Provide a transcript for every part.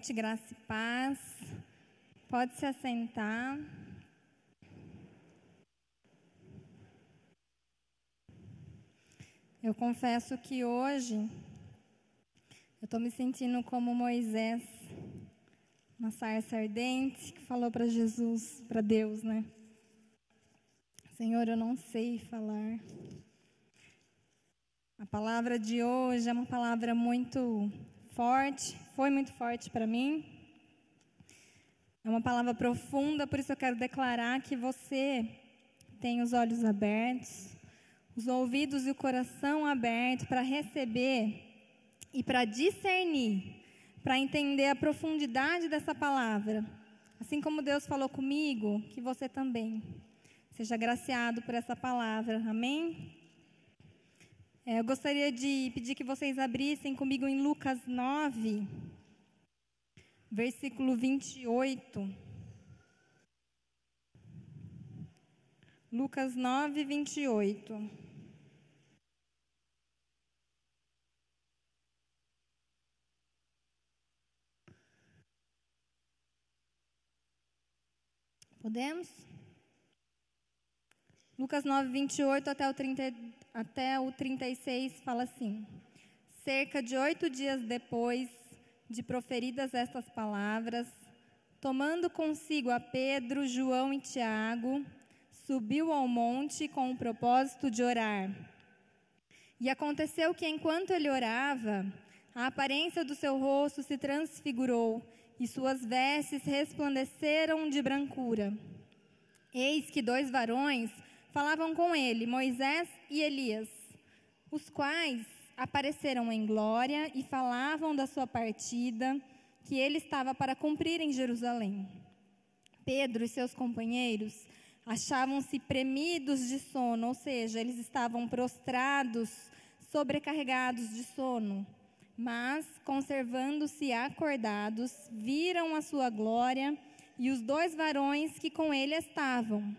noite, graça e paz. Pode se assentar. Eu confesso que hoje eu estou me sentindo como Moisés, uma sarça ardente que falou para Jesus, para Deus, né? Senhor, eu não sei falar. A palavra de hoje é uma palavra muito forte, foi muito forte para mim. É uma palavra profunda, por isso eu quero declarar que você tem os olhos abertos, os ouvidos e o coração aberto para receber e para discernir, para entender a profundidade dessa palavra. Assim como Deus falou comigo, que você também seja graciado por essa palavra. Amém? É, eu gostaria de pedir que vocês abrissem comigo em Lucas 9, versículo 28. Lucas 9, 28. Podemos? Lucas 9, 28 até o 30 até o 36 fala assim: Cerca de oito dias depois de proferidas estas palavras, tomando consigo a Pedro, João e Tiago, subiu ao monte com o propósito de orar. E aconteceu que, enquanto ele orava, a aparência do seu rosto se transfigurou e suas vestes resplandeceram de brancura. Eis que dois varões falavam com ele Moisés e Elias, os quais apareceram em glória e falavam da sua partida que ele estava para cumprir em Jerusalém. Pedro e seus companheiros achavam-se premidos de sono, ou seja, eles estavam prostrados, sobrecarregados de sono. Mas, conservando-se acordados, viram a sua glória e os dois varões que com ele estavam.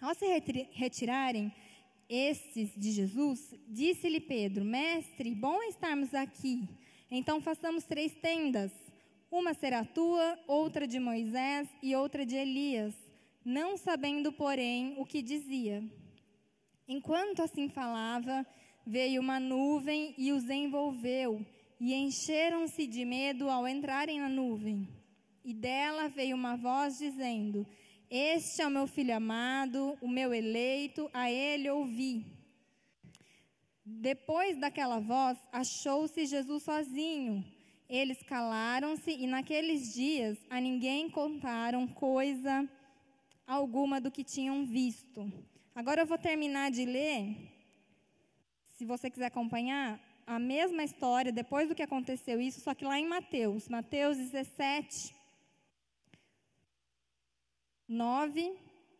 Ao se retirarem estes de Jesus, disse-lhe Pedro: Mestre, bom estarmos aqui. Então façamos três tendas: uma será tua, outra de Moisés e outra de Elias, não sabendo, porém, o que dizia. Enquanto assim falava, veio uma nuvem e os envolveu, e encheram-se de medo ao entrarem na nuvem. E dela veio uma voz dizendo: este é o meu filho amado, o meu eleito, a ele ouvi. Depois daquela voz, achou-se Jesus sozinho. Eles calaram-se e naqueles dias a ninguém contaram coisa alguma do que tinham visto. Agora eu vou terminar de ler, se você quiser acompanhar, a mesma história depois do que aconteceu isso, só que lá em Mateus, Mateus 17, 9,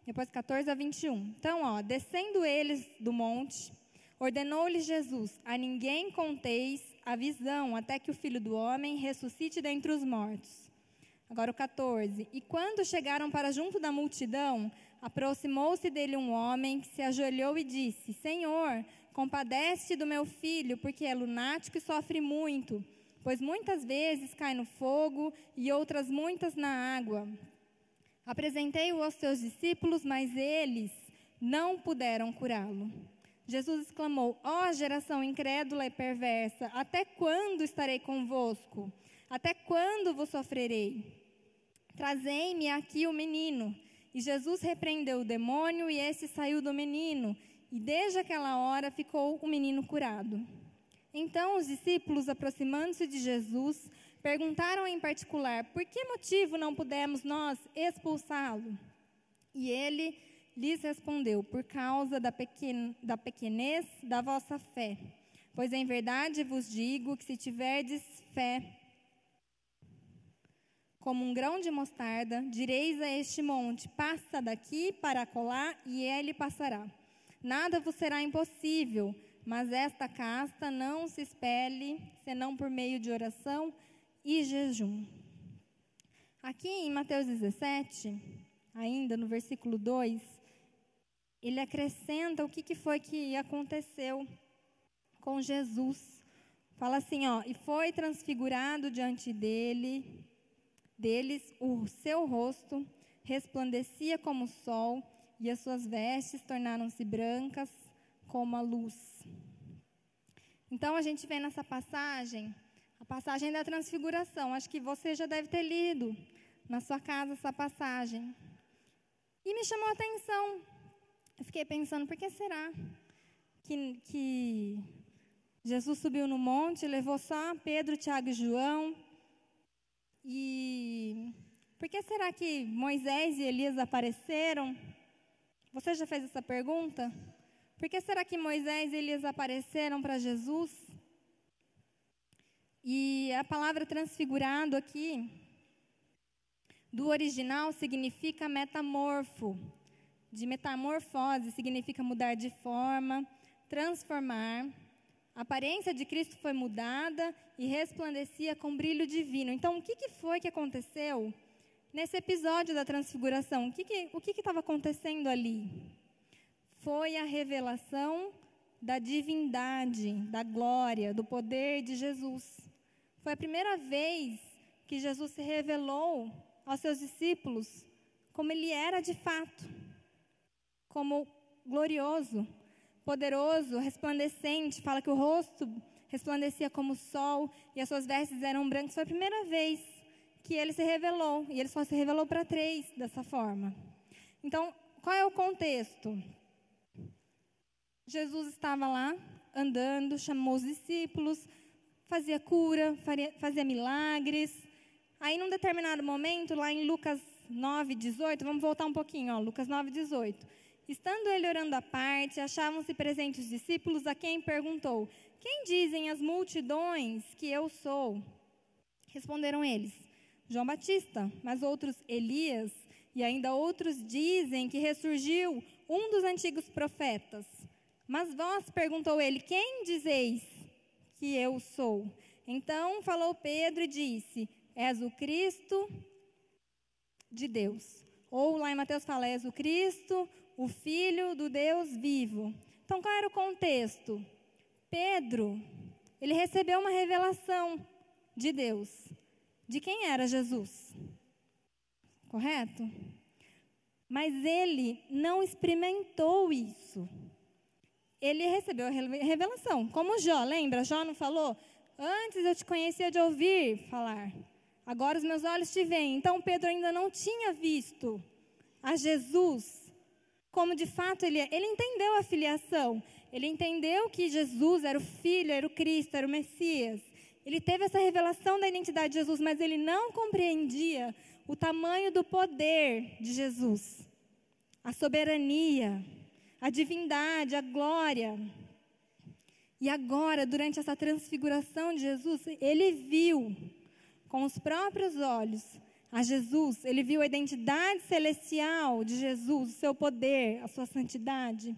depois 14 a 21. Então, ó, descendo eles do monte, ordenou-lhes Jesus: A ninguém conteis a visão, até que o filho do homem ressuscite dentre os mortos. Agora o 14. E quando chegaram para junto da multidão, aproximou-se dele um homem que se ajoelhou e disse: Senhor, compadece do meu filho, porque é lunático e sofre muito, pois muitas vezes cai no fogo e outras muitas na água. Apresentei-o aos seus discípulos, mas eles não puderam curá-lo. Jesus exclamou: Ó oh, geração incrédula e perversa, até quando estarei convosco? Até quando vos sofrerei? Trazei-me aqui o menino. E Jesus repreendeu o demônio, e esse saiu do menino, e desde aquela hora ficou o menino curado. Então os discípulos, aproximando-se de Jesus, Perguntaram em particular: por que motivo não pudemos nós expulsá-lo? E ele lhes respondeu: por causa da, pequen da pequenez da vossa fé. Pois em verdade vos digo que se tiverdes fé como um grão de mostarda, direis a este monte: passa daqui para colar, e ele passará. Nada vos será impossível, mas esta casta não se espelhe senão por meio de oração e jejum. Aqui em Mateus 17, ainda no versículo 2, ele acrescenta o que, que foi que aconteceu com Jesus. Fala assim, ó, e foi transfigurado diante dele deles o seu rosto resplandecia como o sol e as suas vestes tornaram-se brancas como a luz. Então a gente vê nessa passagem, passagem da transfiguração. Acho que você já deve ter lido na sua casa essa passagem. E me chamou a atenção. Eu fiquei pensando, por que será que, que Jesus subiu no monte, levou só Pedro, Tiago e João? E por que será que Moisés e Elias apareceram? Você já fez essa pergunta? Por que será que Moisés e Elias apareceram para Jesus? E a palavra transfigurado aqui, do original, significa metamorfo. De metamorfose significa mudar de forma, transformar. A aparência de Cristo foi mudada e resplandecia com brilho divino. Então, o que, que foi que aconteceu nesse episódio da transfiguração? O que estava que, que que acontecendo ali? Foi a revelação da divindade, da glória, do poder de Jesus. Foi a primeira vez que Jesus se revelou aos seus discípulos como ele era de fato, como glorioso, poderoso, resplandecente. Fala que o rosto resplandecia como o sol e as suas vestes eram brancas. Foi a primeira vez que ele se revelou, e ele só se revelou para três dessa forma. Então, qual é o contexto? Jesus estava lá andando, chamou os discípulos, fazia cura, fazia milagres. Aí, num determinado momento, lá em Lucas 9, 18, vamos voltar um pouquinho, ó, Lucas 9, 18. Estando ele orando à parte, achavam-se presentes os discípulos, a quem perguntou: Quem dizem as multidões que eu sou? Responderam eles: João Batista, mas outros Elias, e ainda outros dizem que ressurgiu um dos antigos profetas. Mas vós, perguntou ele, quem dizeis que eu sou? Então falou Pedro e disse: És o Cristo de Deus. Ou lá em Mateus fala: És o Cristo, o Filho do Deus vivo. Então qual era o contexto? Pedro, ele recebeu uma revelação de Deus. De quem era Jesus? Correto? Mas ele não experimentou isso ele recebeu a revelação. Como Jó, lembra? Jó não falou? Antes eu te conhecia de ouvir falar, agora os meus olhos te veem. Então Pedro ainda não tinha visto a Jesus como de fato ele é. Ele entendeu a filiação, ele entendeu que Jesus era o Filho, era o Cristo, era o Messias. Ele teve essa revelação da identidade de Jesus, mas ele não compreendia o tamanho do poder de Jesus, a soberania a divindade, a glória. E agora, durante essa transfiguração de Jesus, ele viu com os próprios olhos a Jesus, ele viu a identidade celestial de Jesus, o seu poder, a sua santidade.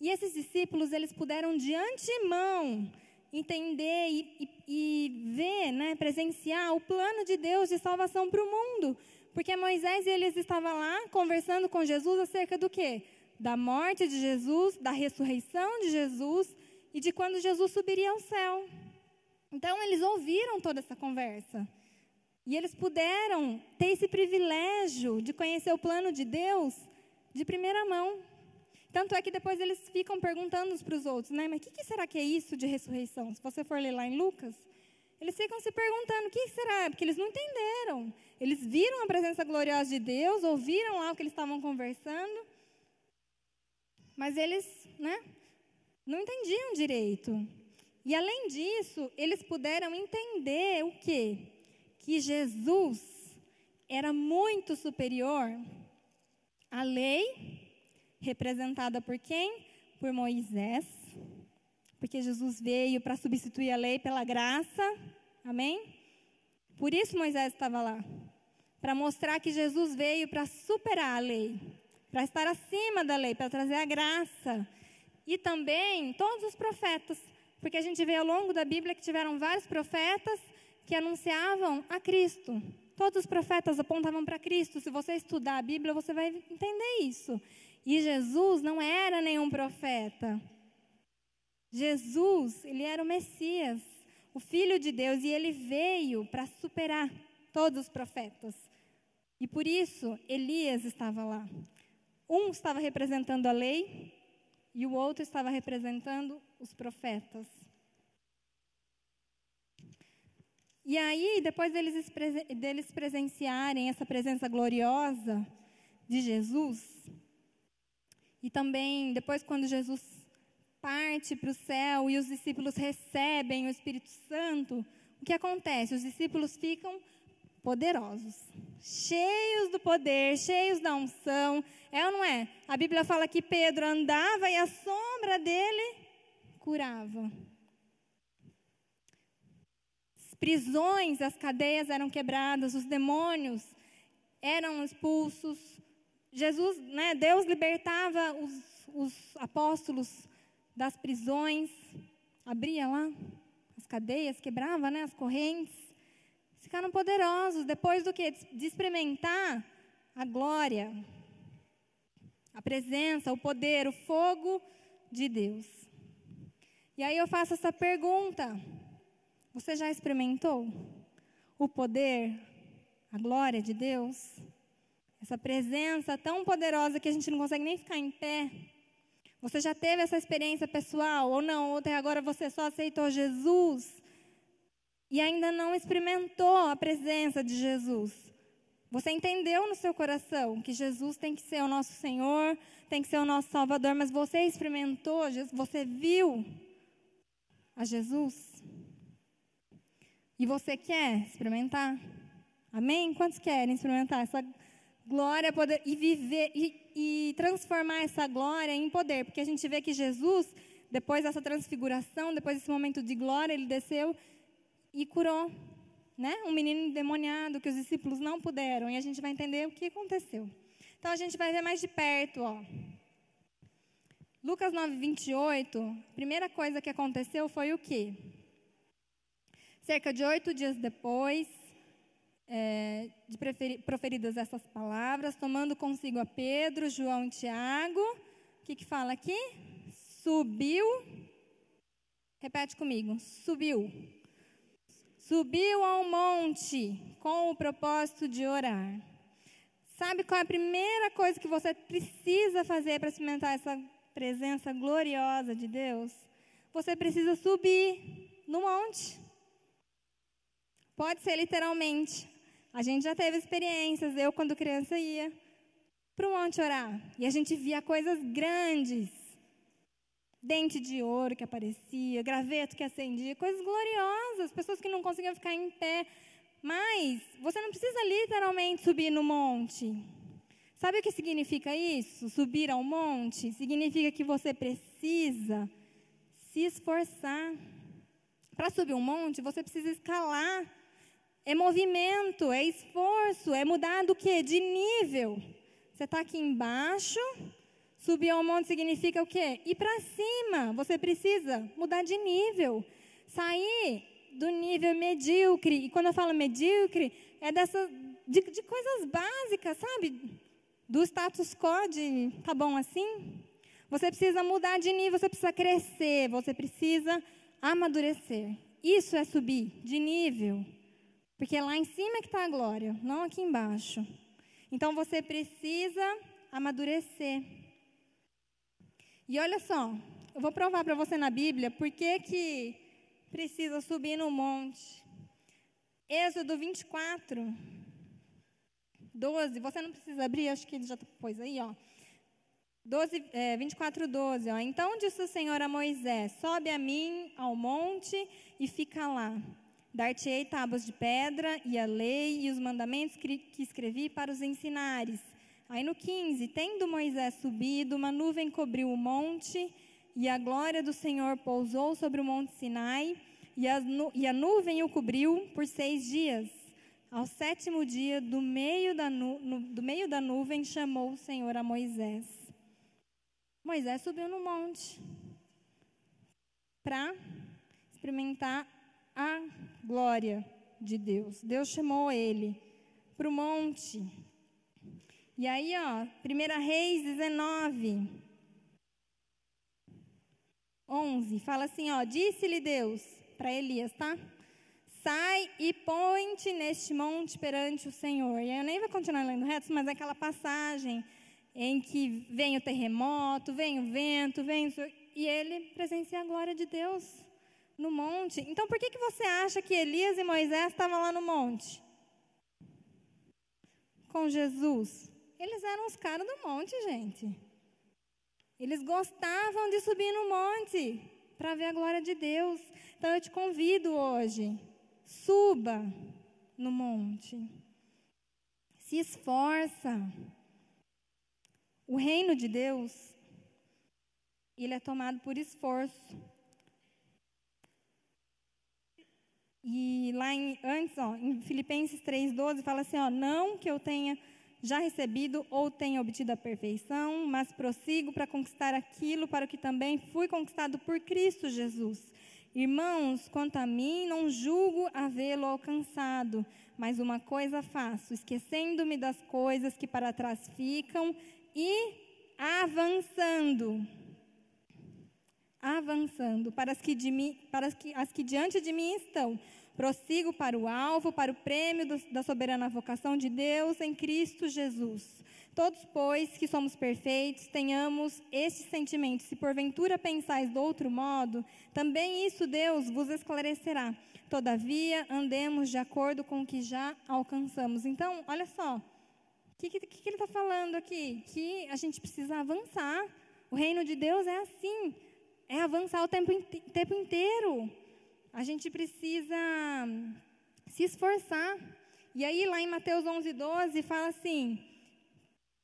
E esses discípulos, eles puderam de antemão entender e, e, e ver, né, presenciar o plano de Deus de salvação para o mundo. Porque Moisés e eles estavam lá conversando com Jesus acerca do quê? Da morte de Jesus, da ressurreição de Jesus e de quando Jesus subiria ao céu. Então, eles ouviram toda essa conversa. E eles puderam ter esse privilégio de conhecer o plano de Deus de primeira mão. Tanto é que depois eles ficam perguntando uns para os outros, né? Mas o que, que, será que é isso de ressurreição? Se você for ler lá em Lucas, eles ficam se perguntando, o que será? Porque eles não entenderam. Eles viram a presença gloriosa de Deus, ouviram lá o que eles estavam conversando, mas eles né, não entendiam direito. E além disso, eles puderam entender o quê? Que Jesus era muito superior à lei, representada por quem? Por Moisés. Porque Jesus veio para substituir a lei pela graça. Amém? Por isso Moisés estava lá. Para mostrar que Jesus veio para superar a lei para estar acima da lei, para trazer a graça. E também todos os profetas, porque a gente vê ao longo da Bíblia que tiveram vários profetas que anunciavam a Cristo. Todos os profetas apontavam para Cristo. Se você estudar a Bíblia, você vai entender isso. E Jesus não era nenhum profeta. Jesus, ele era o Messias, o Filho de Deus, e ele veio para superar todos os profetas. E por isso Elias estava lá. Um estava representando a lei e o outro estava representando os profetas. E aí, depois deles, deles presenciarem essa presença gloriosa de Jesus, e também depois, quando Jesus parte para o céu e os discípulos recebem o Espírito Santo, o que acontece? Os discípulos ficam poderosos, cheios do poder, cheios da unção. É ou não é? A Bíblia fala que Pedro andava e a sombra dele curava prisões, as cadeias eram quebradas, os demônios eram expulsos. Jesus, né, Deus libertava os, os apóstolos das prisões, abria lá as cadeias, quebrava né, as correntes. Ficaram poderosos depois do que? De experimentar a glória, a presença, o poder, o fogo de Deus. E aí eu faço essa pergunta: você já experimentou o poder, a glória de Deus? Essa presença tão poderosa que a gente não consegue nem ficar em pé. Você já teve essa experiência pessoal ou não? Ou até agora você só aceitou Jesus e ainda não experimentou a presença de Jesus? Você entendeu no seu coração que Jesus tem que ser o nosso Senhor, tem que ser o nosso Salvador, mas você experimentou, você viu a Jesus? E você quer experimentar? Amém? Quantos querem experimentar essa glória poder, e viver e, e transformar essa glória em poder? Porque a gente vê que Jesus, depois dessa transfiguração, depois desse momento de glória, ele desceu e curou, né? Um menino endemoniado que os discípulos não puderam. E a gente vai entender o que aconteceu. Então a gente vai ver mais de perto, ó. Lucas 9, 28, a primeira coisa que aconteceu foi o quê? Cerca de oito dias depois é, de proferidas essas palavras, tomando consigo a Pedro, João e Tiago, o que, que fala aqui? Subiu. Repete comigo. Subiu. Subiu ao monte com o propósito de orar. Sabe qual é a primeira coisa que você precisa fazer para experimentar essa presença gloriosa de Deus? Você precisa subir no monte. Pode ser literalmente. A gente já teve experiências. Eu, quando criança, ia para o monte orar. E a gente via coisas grandes. Dente de ouro que aparecia, graveto que acendia, coisas gloriosas, pessoas que não conseguiam ficar em pé. Mas você não precisa literalmente subir no monte. Sabe o que significa isso? Subir ao monte? Significa que você precisa se esforçar. Para subir um monte, você precisa escalar é movimento, é esforço, é mudar do que? De nível. Você está aqui embaixo, subir ao monte significa o quê? Ir para cima. Você precisa mudar de nível. Sair do nível medíocre. E quando eu falo medíocre, é dessa, de, de coisas básicas, sabe? Do status quo de tá bom assim. Você precisa mudar de nível, você precisa crescer, você precisa amadurecer. Isso é subir de nível. Porque é lá em cima que está a glória, não aqui embaixo. Então você precisa amadurecer. E olha só, eu vou provar para você na Bíblia por que, que precisa subir no monte. Êxodo 24, 12. Você não precisa abrir, acho que ele já pôs aí, ó. 12, é, 24, 12. Ó. Então disse o Senhor a Moisés: Sobe a mim ao monte e fica lá. Dar-te-ei tábuas de pedra e a lei e os mandamentos que escrevi para os ensinares. Aí no 15, tendo Moisés subido, uma nuvem cobriu o monte e a glória do Senhor pousou sobre o monte Sinai e a, e a nuvem o cobriu por seis dias. Ao sétimo dia, do meio da, nu, do meio da nuvem, chamou o Senhor a Moisés. Moisés subiu no monte para experimentar a glória de Deus. Deus chamou ele para o monte. E aí, ó, 1 Reis 19, 11, fala assim, ó, disse-lhe Deus para Elias, tá? Sai e põe-te neste monte perante o Senhor. E eu nem vou continuar lendo retos, mas é aquela passagem em que vem o terremoto, vem o vento, vem o... e ele presencia a glória de Deus no monte. Então, por que, que você acha que Elias e Moisés estavam lá no monte? Com Jesus. Eles eram os caras do monte, gente. Eles gostavam de subir no monte para ver a glória de Deus. Então eu te convido hoje, suba no monte. Se esforça. O reino de Deus, ele é tomado por esforço. E lá em, antes, ó, em Filipenses 3,12, fala assim: ó, não que eu tenha já recebido ou tenha obtido a perfeição, mas prossigo para conquistar aquilo para o que também fui conquistado por Cristo Jesus. Irmãos, quanto a mim, não julgo havê-lo alcançado, mas uma coisa faço, esquecendo-me das coisas que para trás ficam e avançando. Avançando para as que, de mim, para as que, as que diante de mim estão Prossigo para o alvo, para o prêmio do, da soberana vocação de Deus em Cristo Jesus. Todos, pois, que somos perfeitos, tenhamos este sentimento. Se porventura pensais do outro modo, também isso Deus vos esclarecerá. Todavia, andemos de acordo com o que já alcançamos. Então, olha só, o que, que, que, ele está falando aqui? Que a gente precisa avançar. O reino de Deus é assim, é avançar o tempo, tempo inteiro a gente precisa se esforçar. E aí, lá em Mateus 11, 12, fala assim: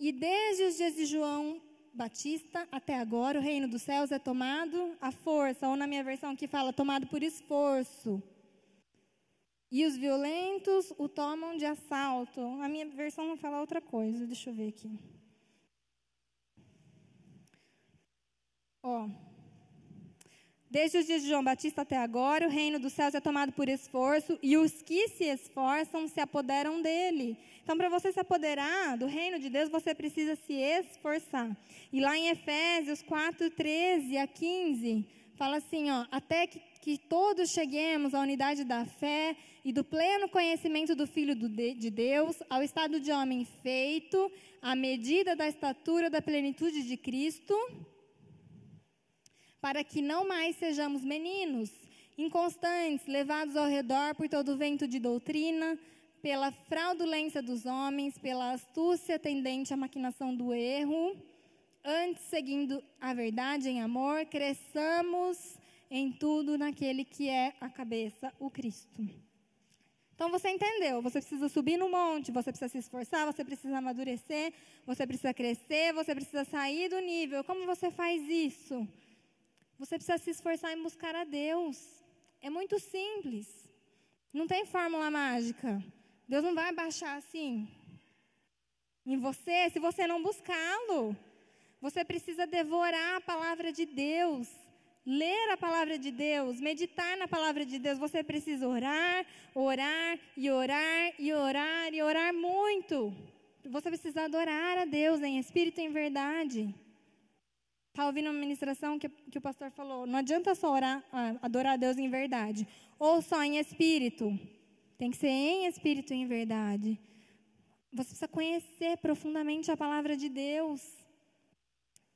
E desde os dias de João Batista até agora, o reino dos céus é tomado à força, ou na minha versão que fala, tomado por esforço. E os violentos o tomam de assalto. A minha versão não fala outra coisa, deixa eu ver aqui. Ó. Desde os dias de João Batista até agora, o reino dos céus é tomado por esforço e os que se esforçam se apoderam dele. Então, para você se apoderar do reino de Deus, você precisa se esforçar. E lá em Efésios 4, 13 a 15, fala assim: ó, até que, que todos cheguemos à unidade da fé e do pleno conhecimento do Filho do de, de Deus, ao estado de homem feito, à medida da estatura da plenitude de Cristo para que não mais sejamos meninos, inconstantes, levados ao redor por todo vento de doutrina, pela fraudulência dos homens, pela astúcia tendente à maquinação do erro, antes seguindo a verdade em amor, cresçamos em tudo naquele que é a cabeça, o Cristo. Então você entendeu, você precisa subir no monte, você precisa se esforçar, você precisa amadurecer, você precisa crescer, você precisa sair do nível. Como você faz isso? Você precisa se esforçar em buscar a Deus. É muito simples. Não tem fórmula mágica. Deus não vai baixar assim em você se você não buscá-lo. Você precisa devorar a palavra de Deus, ler a palavra de Deus, meditar na palavra de Deus. Você precisa orar, orar e orar e orar e orar muito. Você precisa adorar a Deus em espírito e em verdade. Estava ouvindo uma ministração que, que, o pastor falou: não adianta só orar, adorar a Deus em verdade, ou só em espírito. Tem que ser em espírito e em verdade. Você precisa conhecer profundamente a palavra de Deus.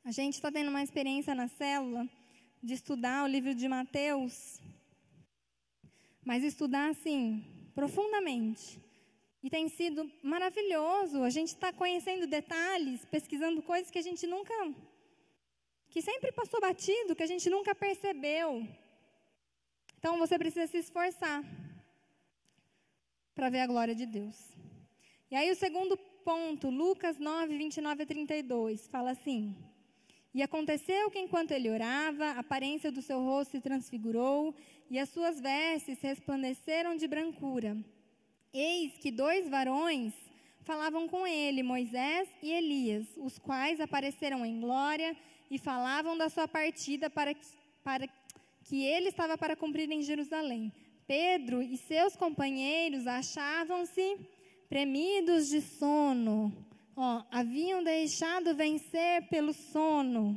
A gente está tendo uma experiência na célula de estudar o livro de Mateus, mas estudar assim, profundamente. E tem sido maravilhoso. A gente está conhecendo detalhes, pesquisando coisas que a gente nunca que sempre passou batido, que a gente nunca percebeu. Então você precisa se esforçar para ver a glória de Deus. E aí o segundo ponto, Lucas 9, 29 a 32, fala assim: E aconteceu que enquanto ele orava, a aparência do seu rosto se transfigurou e as suas vestes resplandeceram de brancura. Eis que dois varões falavam com ele, Moisés e Elias, os quais apareceram em glória e falavam da sua partida para que, para que ele estava para cumprir em Jerusalém. Pedro e seus companheiros achavam-se premidos de sono. Ó, haviam deixado vencer pelo sono.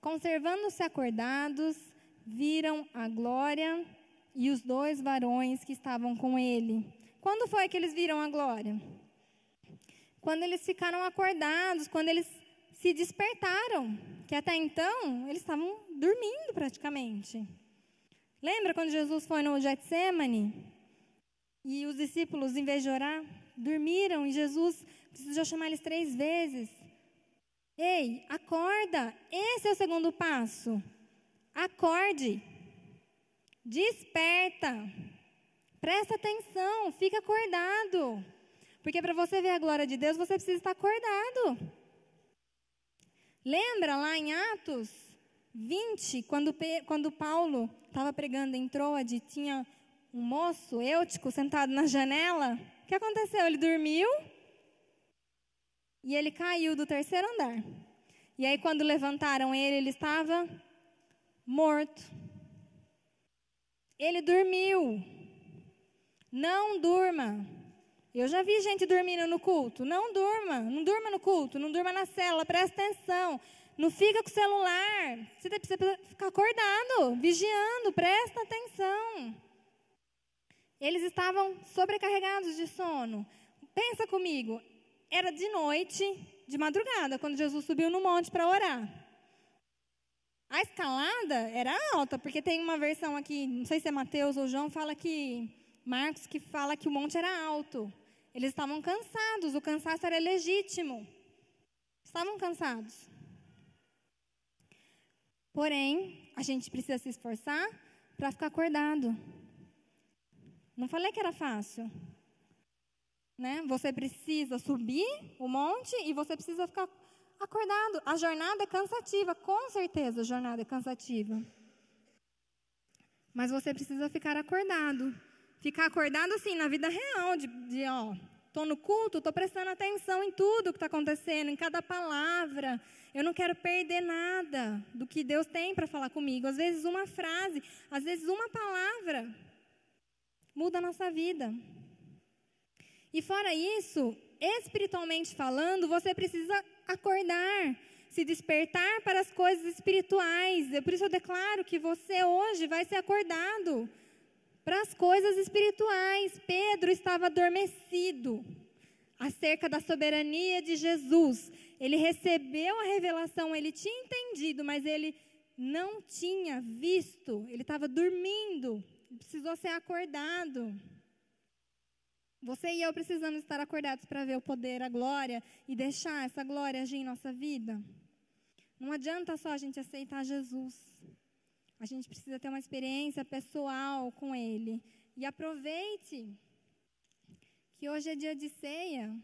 Conservando-se acordados, viram a glória e os dois varões que estavam com ele. Quando foi que eles viram a glória? Quando eles ficaram acordados, quando eles se despertaram, que até então eles estavam dormindo praticamente. Lembra quando Jesus foi no Getsemane e os discípulos, em vez de orar, dormiram e Jesus precisou chamar eles três vezes. Ei, acorda! Esse é o segundo passo. Acorde. Desperta. Presta atenção, fica acordado. Porque para você ver a glória de Deus, você precisa estar acordado. Lembra lá em Atos 20, quando, quando Paulo estava pregando em Troade, tinha um moço, Eutico, sentado na janela. O que aconteceu? Ele dormiu e ele caiu do terceiro andar. E aí, quando levantaram ele, ele estava morto. Ele dormiu. Não durma. Eu já vi gente dormindo no culto. Não durma. Não durma no culto. Não durma na cela. Presta atenção. Não fica com o celular. Você precisa ficar acordado, vigiando. Presta atenção. Eles estavam sobrecarregados de sono. Pensa comigo. Era de noite, de madrugada, quando Jesus subiu no monte para orar. A escalada era alta, porque tem uma versão aqui, não sei se é Mateus ou João, fala que Marcos que fala que o monte era alto. Eles estavam cansados, o cansaço era legítimo. Estavam cansados. Porém, a gente precisa se esforçar para ficar acordado. Não falei que era fácil. Né? Você precisa subir o monte e você precisa ficar acordado. A jornada é cansativa, com certeza a jornada é cansativa. Mas você precisa ficar acordado. Ficar acordado assim na vida real, de, de ó, tô no culto, tô prestando atenção em tudo que está acontecendo, em cada palavra. Eu não quero perder nada do que Deus tem para falar comigo. Às vezes uma frase, às vezes uma palavra muda a nossa vida. E fora isso, espiritualmente falando, você precisa acordar, se despertar para as coisas espirituais. É por isso eu declaro que você hoje vai ser acordado para as coisas espirituais. Pedro estava adormecido acerca da soberania de Jesus. Ele recebeu a revelação, ele tinha entendido, mas ele não tinha visto, ele estava dormindo, precisou ser acordado. Você e eu precisamos estar acordados para ver o poder, a glória e deixar essa glória agir em nossa vida. Não adianta só a gente aceitar Jesus. A gente precisa ter uma experiência pessoal com Ele. E aproveite que hoje é dia de ceia.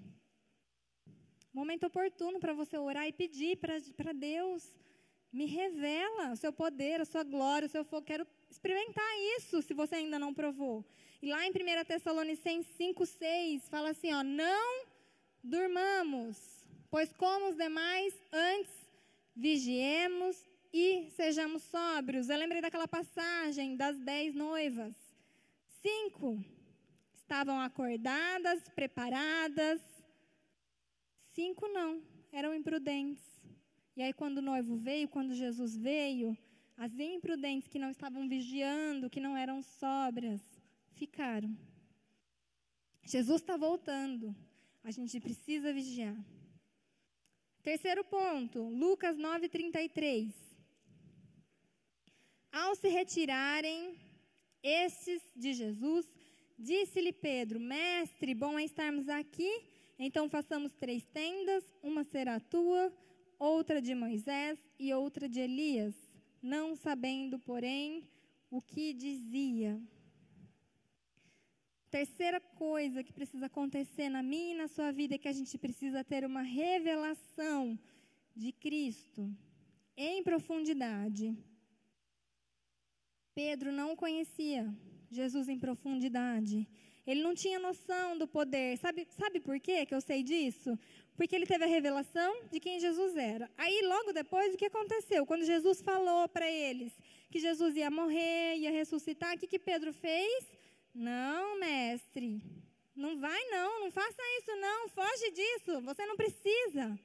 Momento oportuno para você orar e pedir para Deus. Me revela o seu poder, a sua glória, o seu fogo. Quero experimentar isso se você ainda não provou. E lá em 1 Tessalonicenses 5, 6, fala assim: ó, não durmamos, pois como os demais, antes vigiemos e sejamos sóbrios. Eu lembrei daquela passagem das dez noivas. Cinco estavam acordadas, preparadas. Cinco não, eram imprudentes. E aí, quando o noivo veio, quando Jesus veio, as imprudentes que não estavam vigiando, que não eram sóbrias, ficaram. Jesus está voltando. A gente precisa vigiar. Terceiro ponto, Lucas 9:33. Ao se retirarem estes de Jesus, disse-lhe Pedro: Mestre, bom é estarmos aqui. Então façamos três tendas: uma será tua, outra de Moisés e outra de Elias. Não sabendo, porém, o que dizia. Terceira coisa que precisa acontecer na minha e na sua vida é que a gente precisa ter uma revelação de Cristo em profundidade. Pedro não conhecia Jesus em profundidade. Ele não tinha noção do poder. Sabe, sabe por quê que eu sei disso? Porque ele teve a revelação de quem Jesus era. Aí, logo depois, o que aconteceu? Quando Jesus falou para eles que Jesus ia morrer, ia ressuscitar, o que, que Pedro fez? Não, mestre, não vai não, não faça isso não, foge disso, você não precisa.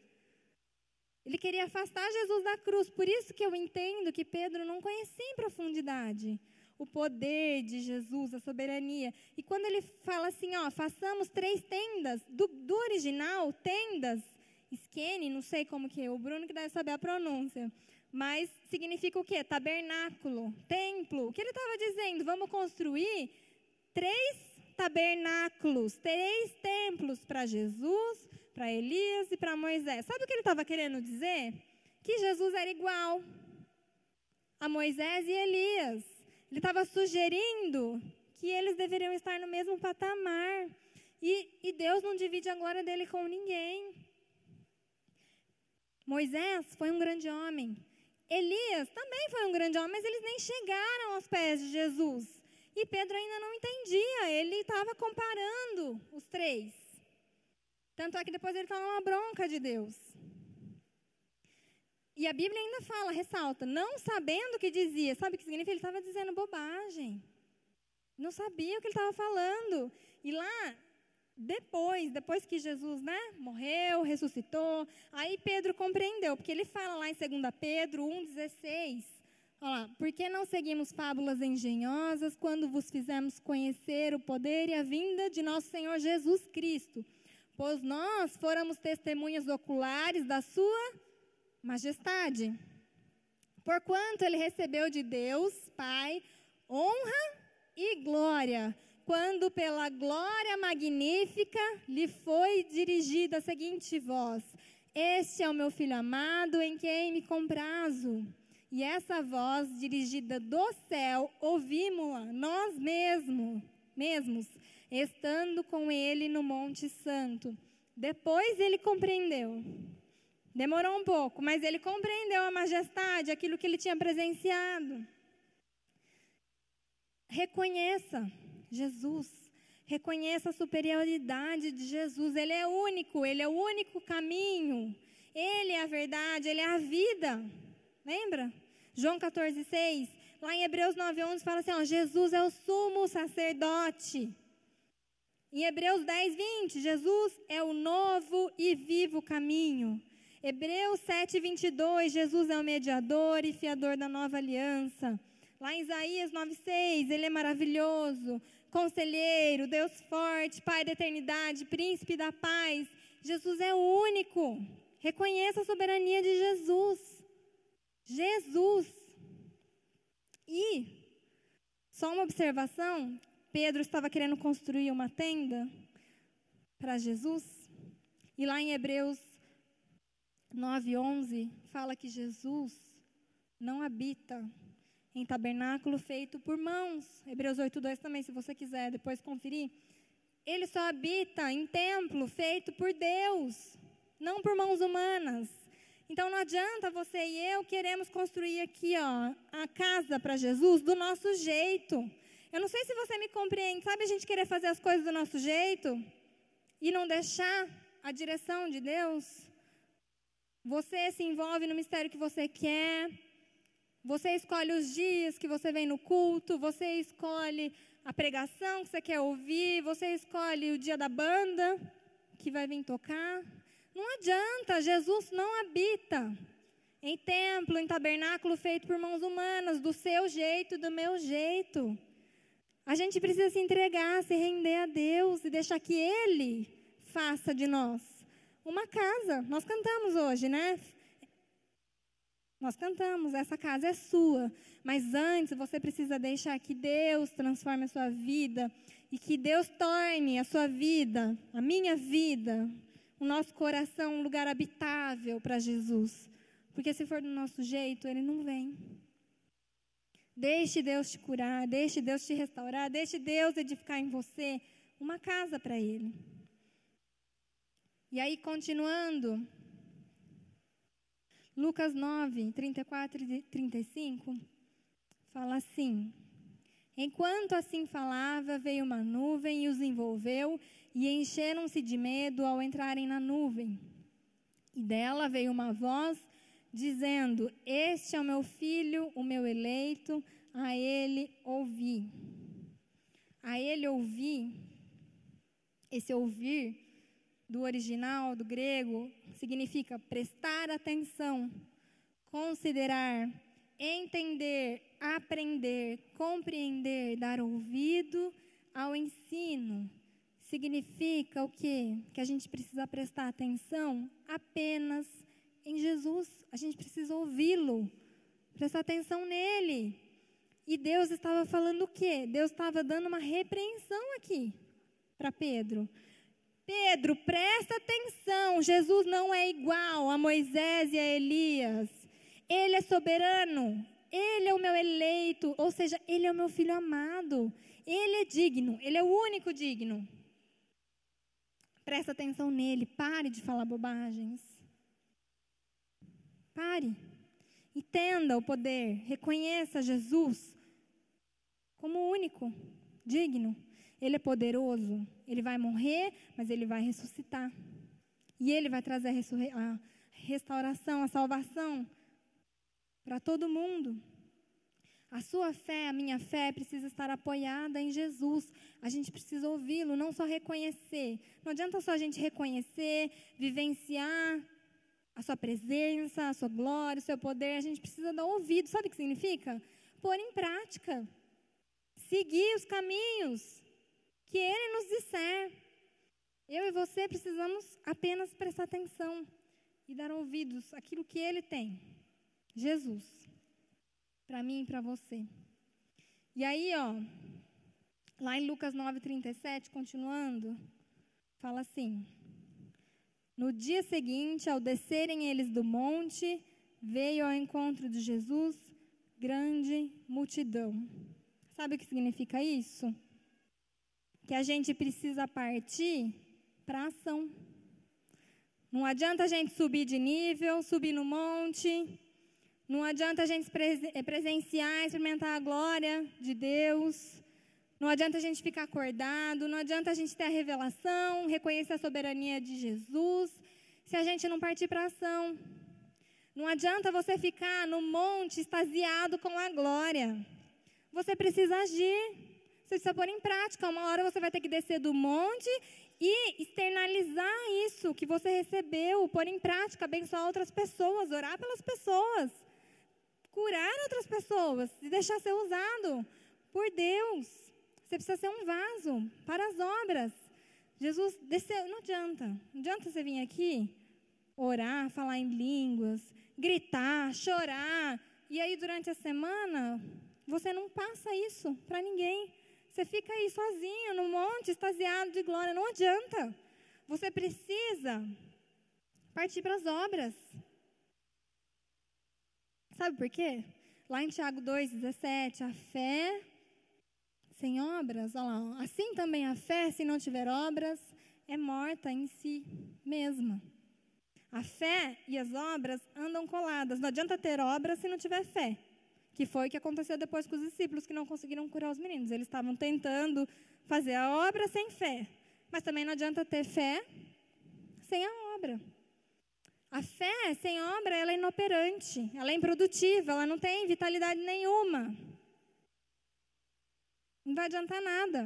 Ele queria afastar Jesus da cruz, por isso que eu entendo que Pedro não conhecia em profundidade. o poder de Jesus, a soberania. E quando ele fala assim, ó, façamos três tendas, do, do original, tendas, Skene, não sei como que é, o Bruno que deve saber a pronúncia. Mas significa o quê? Tabernáculo, templo. O que ele estava dizendo? Vamos construir três tabernáculos, três templos para Jesus, para Elias e para Moisés. Sabe o que ele estava querendo dizer? Que Jesus era igual a Moisés e Elias. Ele estava sugerindo que eles deveriam estar no mesmo patamar. E, e Deus não divide a glória dele com ninguém. Moisés foi um grande homem. Elias também foi um grande homem, mas eles nem chegaram aos pés de Jesus. E Pedro ainda não entendia, ele estava comparando os três. Tanto é que depois ele estava numa bronca de Deus. E a Bíblia ainda fala, ressalta, não sabendo o que dizia. Sabe o que significa? Ele estava dizendo bobagem. Não sabia o que ele estava falando. E lá, depois, depois que Jesus né, morreu, ressuscitou, aí Pedro compreendeu, porque ele fala lá em 2 Pedro 1,16. Olha lá, por que não seguimos fábulas engenhosas quando vos fizemos conhecer o poder e a vinda de nosso Senhor Jesus Cristo? Pois nós fôramos testemunhas oculares da sua majestade. Porquanto ele recebeu de Deus, Pai, honra e glória, quando pela glória magnífica lhe foi dirigida a seguinte voz: Este é o meu filho amado, em quem me comprazo. E essa voz dirigida do céu, ouvimos-la nós mesmos, mesmos, estando com ele no Monte Santo. Depois ele compreendeu Demorou um pouco, mas ele compreendeu a majestade, aquilo que ele tinha presenciado. Reconheça Jesus. Reconheça a superioridade de Jesus. Ele é único, ele é o único caminho. Ele é a verdade, ele é a vida. Lembra? João 14, 6. Lá em Hebreus 9, 11 fala assim: ó, Jesus é o sumo sacerdote. Em Hebreus 10, 20, Jesus é o novo e vivo caminho. Hebreus 7, 22, Jesus é o mediador e fiador da nova aliança. Lá em Isaías 9, 6, ele é maravilhoso, conselheiro, Deus forte, Pai da eternidade, príncipe da paz. Jesus é o único. Reconheça a soberania de Jesus. Jesus. E, só uma observação: Pedro estava querendo construir uma tenda para Jesus. E lá em Hebreus 9:11 fala que Jesus não habita em tabernáculo feito por mãos. Hebreus 8:2 também, se você quiser depois conferir. Ele só habita em templo feito por Deus, não por mãos humanas. Então não adianta você e eu queremos construir aqui, ó, a casa para Jesus do nosso jeito. Eu não sei se você me compreende, sabe a gente querer fazer as coisas do nosso jeito e não deixar a direção de Deus? Você se envolve no mistério que você quer. Você escolhe os dias que você vem no culto. Você escolhe a pregação que você quer ouvir. Você escolhe o dia da banda que vai vir tocar. Não adianta, Jesus não habita em templo, em tabernáculo feito por mãos humanas, do seu jeito, do meu jeito. A gente precisa se entregar, se render a Deus e deixar que Ele faça de nós uma casa. Nós cantamos hoje, né? Nós cantamos, essa casa é sua. Mas antes você precisa deixar que Deus transforme a sua vida e que Deus torne a sua vida, a minha vida, o nosso coração um lugar habitável para Jesus. Porque se for do nosso jeito, ele não vem. Deixe Deus te curar, deixe Deus te restaurar, deixe Deus edificar em você uma casa para ele. E aí, continuando, Lucas 9, 34 e 35, fala assim: Enquanto assim falava, veio uma nuvem e os envolveu, e encheram-se de medo ao entrarem na nuvem. E dela veio uma voz dizendo: Este é o meu filho, o meu eleito, a ele ouvi. A ele ouvi, esse ouvir do original, do grego, significa prestar atenção, considerar, entender, aprender, compreender, dar ouvido ao ensino. Significa o quê? Que a gente precisa prestar atenção apenas ouvi-lo, prestar atenção nele. E Deus estava falando o quê? Deus estava dando uma repreensão aqui para Pedro. Pedro, presta atenção. Jesus não é igual a Moisés e a Elias. Ele é soberano. Ele é o meu eleito. Ou seja, ele é o meu filho amado. Ele é digno. Ele é o único digno. Presta atenção nele. Pare de falar bobagens. Pare. Entenda o poder. Reconheça Jesus como único, digno. Ele é poderoso. Ele vai morrer, mas ele vai ressuscitar. E ele vai trazer a, a restauração, a salvação para todo mundo. A sua fé, a minha fé, precisa estar apoiada em Jesus. A gente precisa ouvi-lo, não só reconhecer. Não adianta só a gente reconhecer, vivenciar a sua presença, a sua glória, o seu poder. A gente precisa dar ouvido. Sabe o que significa? Pôr em prática. Seguir os caminhos que Ele nos disser. Eu e você precisamos apenas prestar atenção e dar ouvidos àquilo que Ele tem. Jesus. Para mim e para você. E aí, ó, lá em Lucas 9:37, continuando, fala assim: No dia seguinte, ao descerem eles do monte, veio ao encontro de Jesus grande multidão. Sabe o que significa isso? Que a gente precisa partir para ação. Não adianta a gente subir de nível, subir no monte, não adianta a gente eh, presenciar, experimentar a glória de Deus. Não adianta a gente ficar acordado. Não adianta a gente ter a revelação, reconhecer a soberania de Jesus, se a gente não partir para ação. Não adianta você ficar no monte extasiado com a glória. Você precisa agir. Você precisa pôr em prática. Uma hora você vai ter que descer do monte e externalizar isso que você recebeu, pôr em prática, abençoar outras pessoas, orar pelas pessoas curar outras pessoas e deixar ser usado por Deus. Você precisa ser um vaso para as obras. Jesus desceu, não adianta. Não adianta você vir aqui, orar, falar em línguas, gritar, chorar. E aí, durante a semana, você não passa isso para ninguém. Você fica aí sozinho, no monte, extasiado de glória. Não adianta. Você precisa partir para as obras. Sabe por quê? Lá em Tiago 2,17, a fé sem obras, lá, assim também a fé, se não tiver obras, é morta em si mesma. A fé e as obras andam coladas. Não adianta ter obras se não tiver fé. Que foi o que aconteceu depois com os discípulos que não conseguiram curar os meninos. Eles estavam tentando fazer a obra sem fé. Mas também não adianta ter fé sem a obra. A fé sem obra ela é inoperante, ela é improdutiva, ela não tem vitalidade nenhuma. Não vai adiantar nada.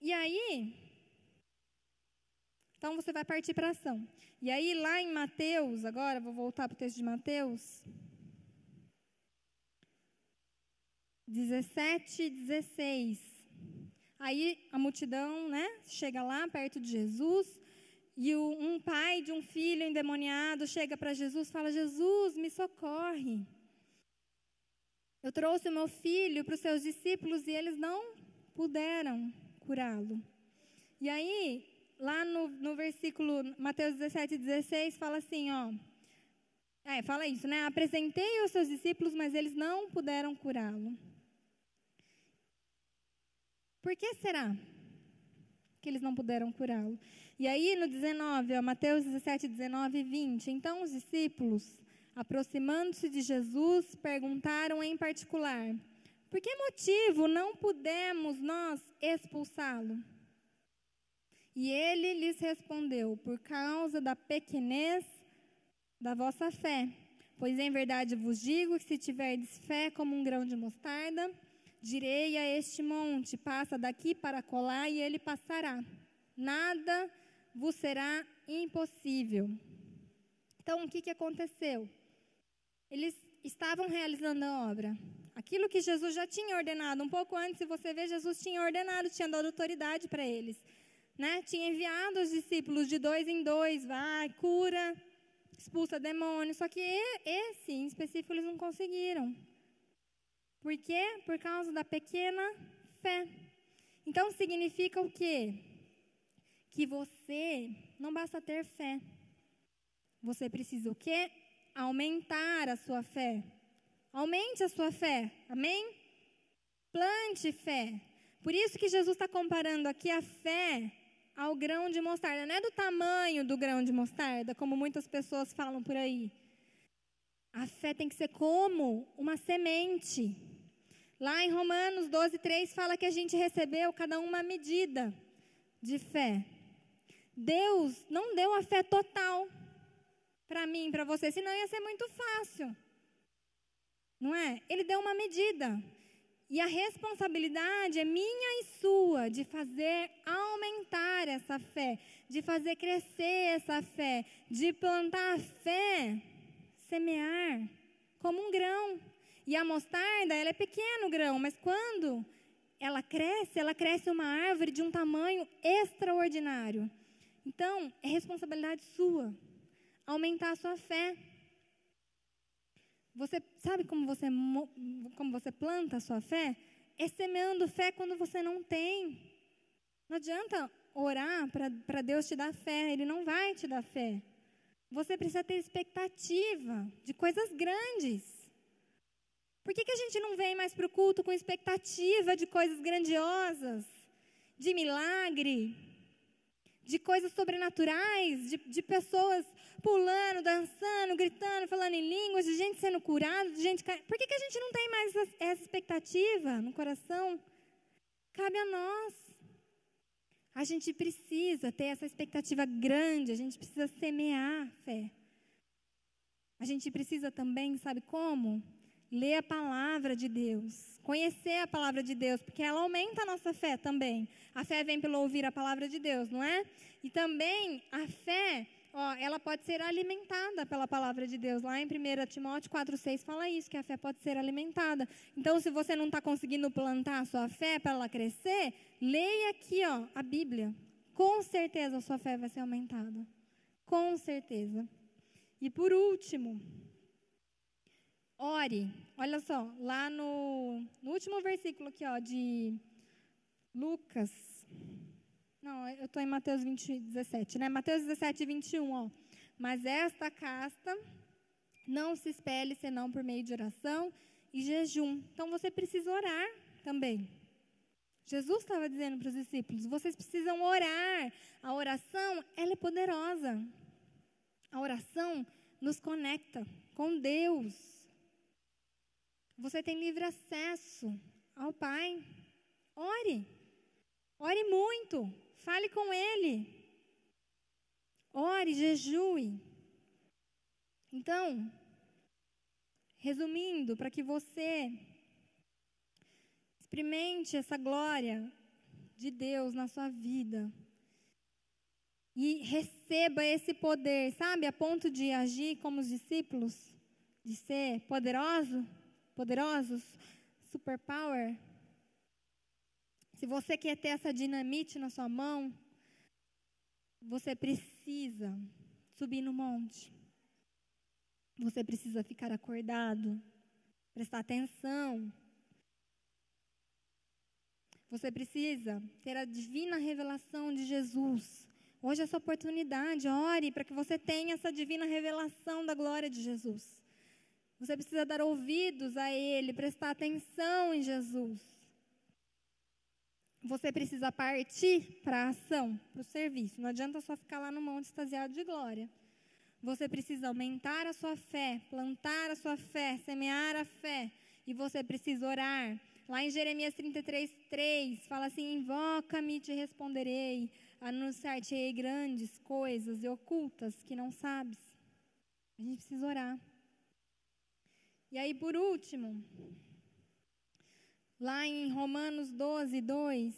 E aí, então você vai partir para ação. E aí, lá em Mateus, agora, vou voltar para o texto de Mateus. 17, 16. Aí a multidão, né, chega lá perto de Jesus e um pai de um filho endemoniado chega para Jesus e fala: Jesus, me socorre. Eu trouxe meu filho para os seus discípulos e eles não puderam curá-lo. E aí, lá no, no versículo Mateus 17, 16, fala assim: ó. É, fala isso, né? Apresentei aos seus discípulos, mas eles não puderam curá-lo. Por que será que eles não puderam curá-lo? E aí no 19, ó, Mateus 17, 19 e 20. Então os discípulos, aproximando-se de Jesus, perguntaram em particular: Por que motivo não pudemos nós expulsá-lo? E ele lhes respondeu: Por causa da pequenez da vossa fé. Pois em verdade vos digo que se tiverdes fé como um grão de mostarda, direi a este monte: passa daqui para colar, e ele passará. Nada vos será impossível. Então, o que, que aconteceu? Eles estavam realizando a obra. Aquilo que Jesus já tinha ordenado, um pouco antes, se você ver, Jesus tinha ordenado, tinha dado autoridade para eles. Né? Tinha enviado os discípulos de dois em dois, vai, cura, expulsa demônios. Só que esse, em específico, eles não conseguiram. Por quê? Por causa da pequena fé. Então, significa o quê? Que você não basta ter fé. Você precisa o quê? Aumentar a sua fé. Aumente a sua fé. Amém? Plante fé. Por isso que Jesus está comparando aqui a fé ao grão de mostarda. Não é do tamanho do grão de mostarda, como muitas pessoas falam por aí. A fé tem que ser como uma semente. Lá em Romanos 12, 3 fala que a gente recebeu cada um uma medida de fé. Deus não deu a fé total para mim, para você, senão ia ser muito fácil não é? Ele deu uma medida. E a responsabilidade é minha e sua de fazer aumentar essa fé, de fazer crescer essa fé, de plantar a fé, semear como um grão. E a mostarda, ela é pequeno grão, mas quando ela cresce, ela cresce uma árvore de um tamanho extraordinário. Então, é responsabilidade sua aumentar a sua fé. Você sabe como você, como você planta a sua fé? É semeando fé quando você não tem. Não adianta orar para Deus te dar fé, Ele não vai te dar fé. Você precisa ter expectativa de coisas grandes. Por que, que a gente não vem mais para o culto com expectativa de coisas grandiosas, de milagre, de coisas sobrenaturais, de, de pessoas pulando, dançando, gritando, falando em línguas, de gente sendo curada, de gente. Por que, que a gente não tem mais essa, expectativa no coração? Cabe a nós. A gente precisa ter essa expectativa grande, a gente precisa semear fé. A gente precisa também, sabe como? Ler a palavra de Deus, conhecer a palavra de Deus, porque ela aumenta a nossa fé também. A fé vem pelo ouvir a palavra de Deus, não é? E também a fé ó, ela pode ser alimentada pela palavra de Deus. Lá em 1 Timóteo 4,6 fala isso, que a fé pode ser alimentada. Então, se você não está conseguindo plantar a sua fé para ela crescer, leia aqui ó, a Bíblia. Com certeza a sua fé vai ser aumentada. Com certeza. E por último, ore. Olha só, lá no, no último versículo aqui, ó, de Lucas não, eu estou em Mateus 20, 17, né? Mateus 17, 21, ó. Mas esta casta não se espelhe senão por meio de oração e jejum. Então você precisa orar também. Jesus estava dizendo para os discípulos: vocês precisam orar. A oração, ela é poderosa. A oração nos conecta com Deus. Você tem livre acesso ao Pai. Ore. Ore muito. Fale com Ele. Ore, jejue. Então, resumindo, para que você experimente essa glória de Deus na sua vida e receba esse poder, sabe, a ponto de agir como os discípulos, de ser poderoso, poderosos, superpower. Se você quer ter essa dinamite na sua mão, você precisa subir no monte. Você precisa ficar acordado, prestar atenção. Você precisa ter a divina revelação de Jesus. Hoje é sua oportunidade, ore para que você tenha essa divina revelação da glória de Jesus. Você precisa dar ouvidos a Ele, prestar atenção em Jesus você precisa partir para a ação, para o serviço. Não adianta só ficar lá no monte extasiado de glória. Você precisa aumentar a sua fé, plantar a sua fé, semear a fé. E você precisa orar. Lá em Jeremias 33, 3, fala assim: Invoca-me e te responderei, anunciar-te-ei grandes coisas e ocultas que não sabes. A gente precisa orar. E aí, por último, Lá em Romanos 12, 2,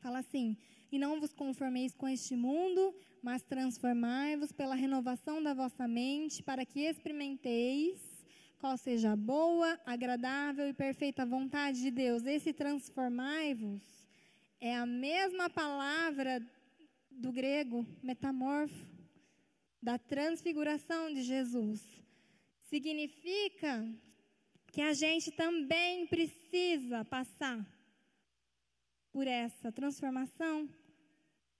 fala assim: E não vos conformeis com este mundo, mas transformai-vos pela renovação da vossa mente, para que experimenteis qual seja a boa, agradável e perfeita vontade de Deus. Esse transformai-vos é a mesma palavra do grego metamorfo, da transfiguração de Jesus. Significa que a gente também precisa passar por essa transformação,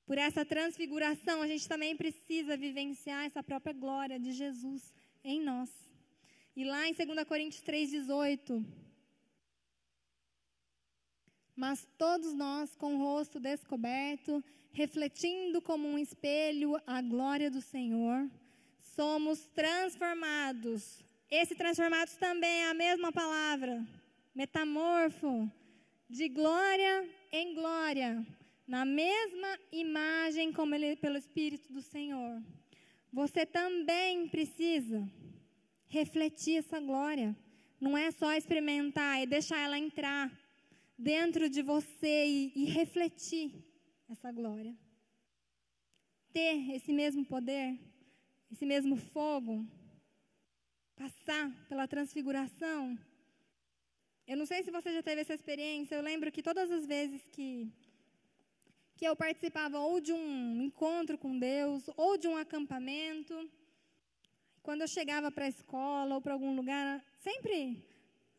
por essa transfiguração, a gente também precisa vivenciar essa própria glória de Jesus em nós. E lá em 2 Coríntios 3,18. Mas todos nós, com o rosto descoberto, refletindo como um espelho a glória do Senhor, somos transformados. Esse transformados também é a mesma palavra, metamorfo, de glória em glória, na mesma imagem como ele, pelo Espírito do Senhor. Você também precisa refletir essa glória. Não é só experimentar e deixar ela entrar dentro de você e, e refletir essa glória. Ter esse mesmo poder, esse mesmo fogo, passar pela transfiguração. Eu não sei se você já teve essa experiência, eu lembro que todas as vezes que, que eu participava ou de um encontro com Deus, ou de um acampamento, quando eu chegava para a escola ou para algum lugar, sempre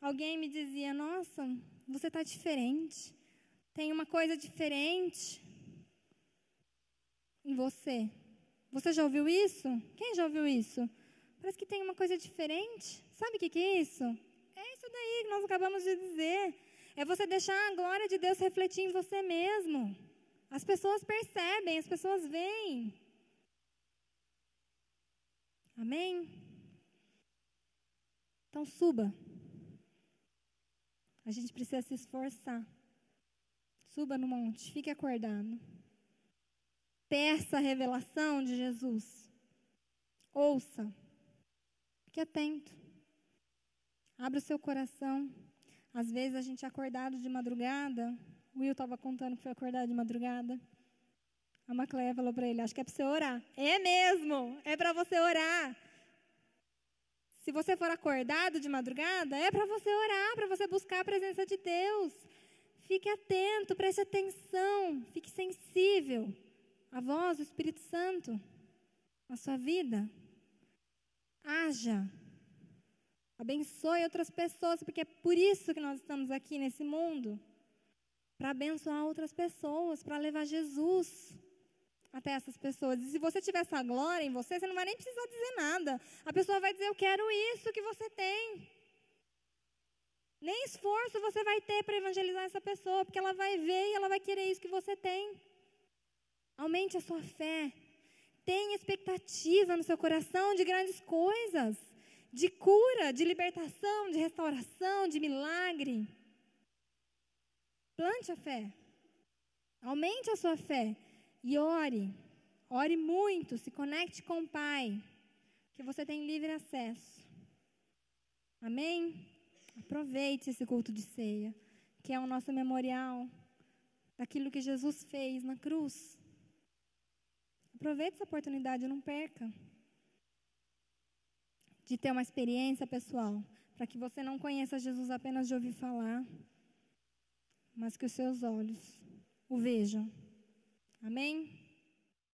alguém me dizia: Nossa, você está diferente. Tem uma coisa diferente em você. Você já ouviu isso? Quem já ouviu isso? Parece que tem uma coisa diferente. Sabe o que, que é isso? É isso daí que nós acabamos de dizer. É você deixar a glória de Deus refletir em você mesmo. As pessoas percebem, as pessoas veem. Amém? Então suba. A gente precisa se esforçar. Suba no monte, fique acordado. Peça a revelação de Jesus. Ouça. Fique atento. Abra o seu coração. Às vezes a gente é acordado de madrugada. O Will estava contando que foi acordado de madrugada. A Macleia falou para ele: Acho que é para você orar. É mesmo, é para você orar. Se você for acordado de madrugada, é para você orar, para você buscar a presença de Deus. Fique atento, preste atenção, fique sensível à voz do Espírito Santo na sua vida. Haja. Abençoe outras pessoas, porque é por isso que nós estamos aqui nesse mundo para abençoar outras pessoas, para levar Jesus até essas pessoas. E se você tiver essa glória em você, você não vai nem precisar dizer nada. A pessoa vai dizer: Eu quero isso que você tem. Nem esforço você vai ter para evangelizar essa pessoa, porque ela vai ver e ela vai querer isso que você tem. Aumente a sua fé. Tenha expectativa no seu coração de grandes coisas, de cura, de libertação, de restauração, de milagre. Plante a fé. Aumente a sua fé. E ore. Ore muito, se conecte com o Pai, que você tem livre acesso. Amém? Aproveite esse culto de ceia, que é o nosso memorial daquilo que Jesus fez na cruz. Aproveite essa oportunidade, não perca. De ter uma experiência pessoal, para que você não conheça Jesus apenas de ouvir falar, mas que os seus olhos o vejam. Amém?